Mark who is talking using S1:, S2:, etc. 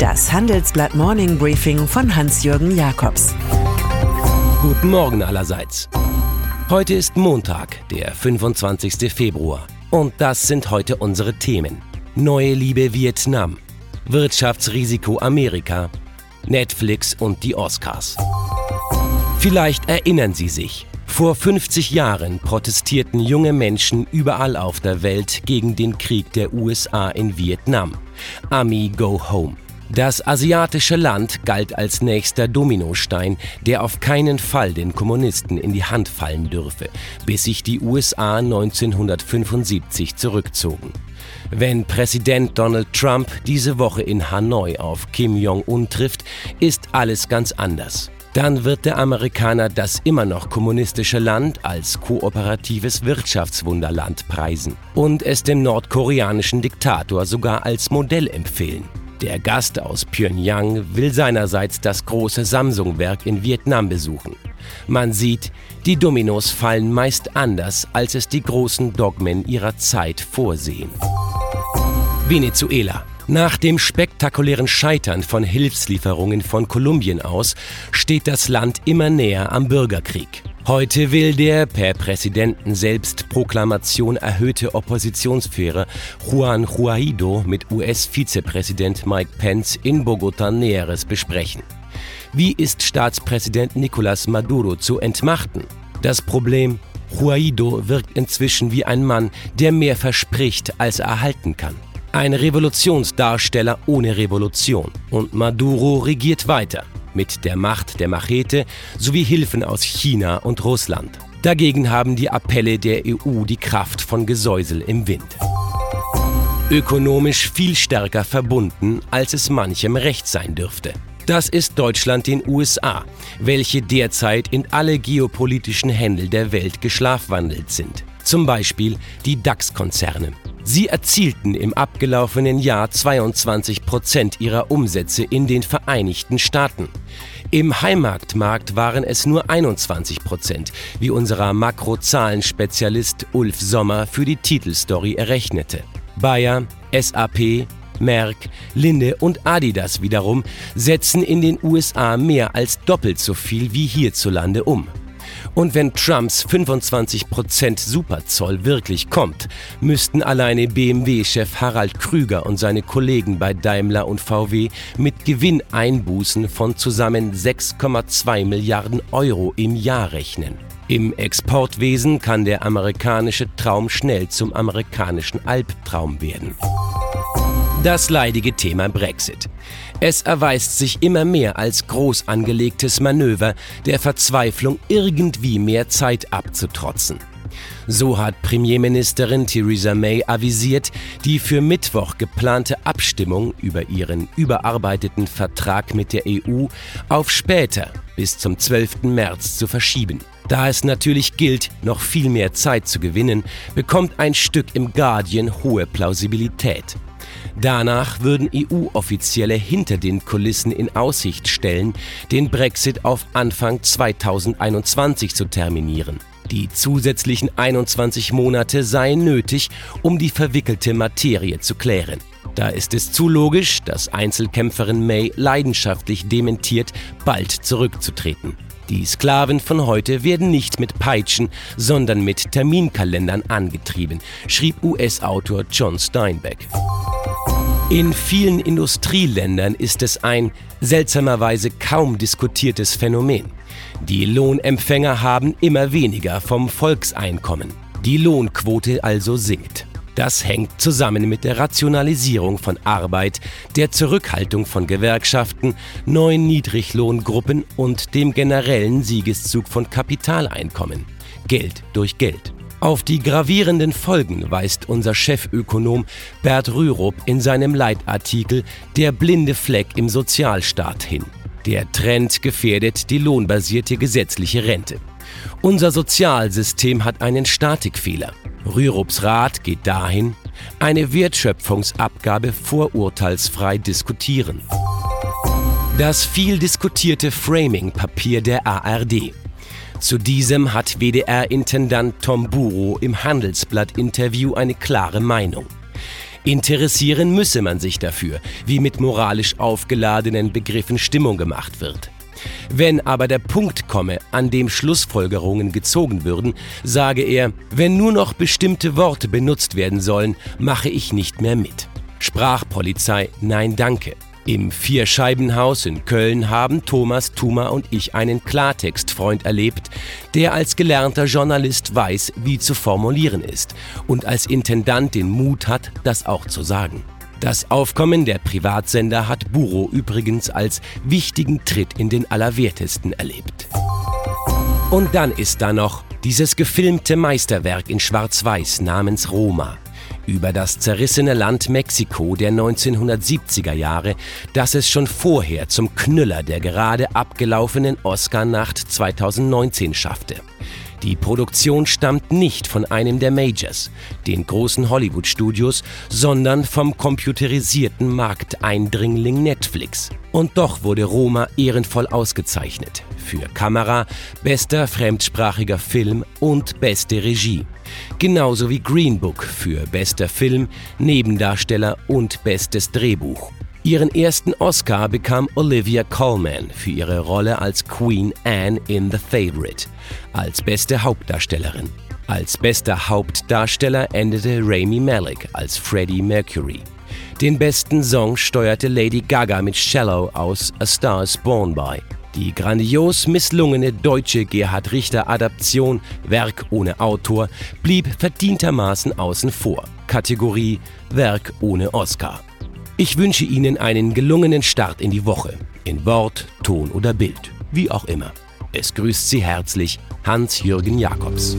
S1: Das Handelsblatt Morning Briefing von Hans-Jürgen Jakobs.
S2: Guten Morgen allerseits. Heute ist Montag, der 25. Februar. Und das sind heute unsere Themen. Neue Liebe Vietnam, Wirtschaftsrisiko Amerika, Netflix und die Oscars. Vielleicht erinnern Sie sich, vor 50 Jahren protestierten junge Menschen überall auf der Welt gegen den Krieg der USA in Vietnam. Army Go Home. Das asiatische Land galt als nächster Dominostein, der auf keinen Fall den Kommunisten in die Hand fallen dürfe, bis sich die USA 1975 zurückzogen. Wenn Präsident Donald Trump diese Woche in Hanoi auf Kim Jong-un trifft, ist alles ganz anders. Dann wird der Amerikaner das immer noch kommunistische Land als kooperatives Wirtschaftswunderland preisen und es dem nordkoreanischen Diktator sogar als Modell empfehlen. Der Gast aus Pyongyang will seinerseits das große Samsung-Werk in Vietnam besuchen. Man sieht, die Dominos fallen meist anders, als es die großen Dogmen ihrer Zeit vorsehen. Venezuela. Nach dem spektakulären Scheitern von Hilfslieferungen von Kolumbien aus steht das Land immer näher am Bürgerkrieg. Heute will der per Präsidenten selbst Proklamation erhöhte Oppositionsführer Juan Guaido mit US-Vizepräsident Mike Pence in Bogota Näheres besprechen. Wie ist Staatspräsident Nicolás Maduro zu entmachten? Das Problem, Guaido wirkt inzwischen wie ein Mann, der mehr verspricht, als er erhalten kann. Ein Revolutionsdarsteller ohne Revolution. Und Maduro regiert weiter mit der Macht der Machete sowie Hilfen aus China und Russland. Dagegen haben die Appelle der EU die Kraft von Gesäusel im Wind. Ökonomisch viel stärker verbunden, als es manchem recht sein dürfte. Das ist Deutschland den USA, welche derzeit in alle geopolitischen Händel der Welt geschlafwandelt sind. Zum Beispiel die DAX-Konzerne. Sie erzielten im abgelaufenen Jahr 22 Prozent ihrer Umsätze in den Vereinigten Staaten. Im Heimatmarkt waren es nur 21 Prozent, wie unser Makrozahlenspezialist Ulf Sommer für die Titelstory errechnete. Bayer, SAP, Merck, Linde und Adidas wiederum setzen in den USA mehr als doppelt so viel wie hierzulande um. Und wenn Trumps 25% Superzoll wirklich kommt, müssten alleine BMW-Chef Harald Krüger und seine Kollegen bei Daimler und VW mit Gewinneinbußen von zusammen 6,2 Milliarden Euro im Jahr rechnen. Im Exportwesen kann der amerikanische Traum schnell zum amerikanischen Albtraum werden. Das leidige Thema Brexit. Es erweist sich immer mehr als groß angelegtes Manöver der Verzweiflung, irgendwie mehr Zeit abzutrotzen. So hat Premierministerin Theresa May avisiert, die für Mittwoch geplante Abstimmung über ihren überarbeiteten Vertrag mit der EU auf später bis zum 12. März zu verschieben. Da es natürlich gilt, noch viel mehr Zeit zu gewinnen, bekommt ein Stück im Guardian hohe Plausibilität. Danach würden EU-Offizielle hinter den Kulissen in Aussicht stellen, den Brexit auf Anfang 2021 zu terminieren. Die zusätzlichen 21 Monate seien nötig, um die verwickelte Materie zu klären. Da ist es zu logisch, dass Einzelkämpferin May leidenschaftlich dementiert, bald zurückzutreten. Die Sklaven von heute werden nicht mit Peitschen, sondern mit Terminkalendern angetrieben, schrieb US-Autor John Steinbeck. In vielen Industrieländern ist es ein seltsamerweise kaum diskutiertes Phänomen. Die Lohnempfänger haben immer weniger vom Volkseinkommen. Die Lohnquote also sinkt. Das hängt zusammen mit der Rationalisierung von Arbeit, der Zurückhaltung von Gewerkschaften, neuen Niedriglohngruppen und dem generellen Siegeszug von Kapitaleinkommen. Geld durch Geld. Auf die gravierenden Folgen weist unser Chefökonom Bert Rürup in seinem Leitartikel Der blinde Fleck im Sozialstaat hin. Der Trend gefährdet die lohnbasierte gesetzliche Rente. Unser Sozialsystem hat einen Statikfehler. Rürups Rat geht dahin, eine Wertschöpfungsabgabe vorurteilsfrei diskutieren. Das viel diskutierte Framing-Papier der ARD. Zu diesem hat WDR-Intendant Tom Buro im Handelsblatt-Interview eine klare Meinung. Interessieren müsse man sich dafür, wie mit moralisch aufgeladenen Begriffen Stimmung gemacht wird. Wenn aber der Punkt komme, an dem Schlussfolgerungen gezogen würden, sage er, wenn nur noch bestimmte Worte benutzt werden sollen, mache ich nicht mehr mit. Sprachpolizei, nein danke. Im Vierscheibenhaus in Köln haben Thomas Thuma und ich einen Klartextfreund erlebt, der als gelernter Journalist weiß, wie zu formulieren ist und als Intendant den Mut hat, das auch zu sagen. Das Aufkommen der Privatsender hat Buro übrigens als wichtigen Tritt in den Allerwertesten erlebt. Und dann ist da noch dieses gefilmte Meisterwerk in Schwarz-Weiß namens Roma über das zerrissene Land Mexiko der 1970er Jahre, das es schon vorher zum Knüller der gerade abgelaufenen Oscar-Nacht 2019 schaffte. Die Produktion stammt nicht von einem der Majors, den großen Hollywood-Studios, sondern vom computerisierten Markteindringling Netflix. Und doch wurde Roma ehrenvoll ausgezeichnet für Kamera, bester fremdsprachiger Film und beste Regie. Genauso wie Green Book für bester Film, Nebendarsteller und bestes Drehbuch. Ihren ersten Oscar bekam Olivia Colman für ihre Rolle als Queen Anne in The Favourite, als beste Hauptdarstellerin. Als bester Hauptdarsteller endete Rami Malek als Freddie Mercury. Den besten Song steuerte Lady Gaga mit Shallow aus A Star is Born bei. Die grandios misslungene deutsche Gerhard Richter Adaption Werk ohne Autor blieb verdientermaßen außen vor. Kategorie Werk ohne Oscar. Ich wünsche Ihnen einen gelungenen Start in die Woche. In Wort, Ton oder Bild. Wie auch immer. Es grüßt Sie herzlich Hans-Jürgen Jakobs.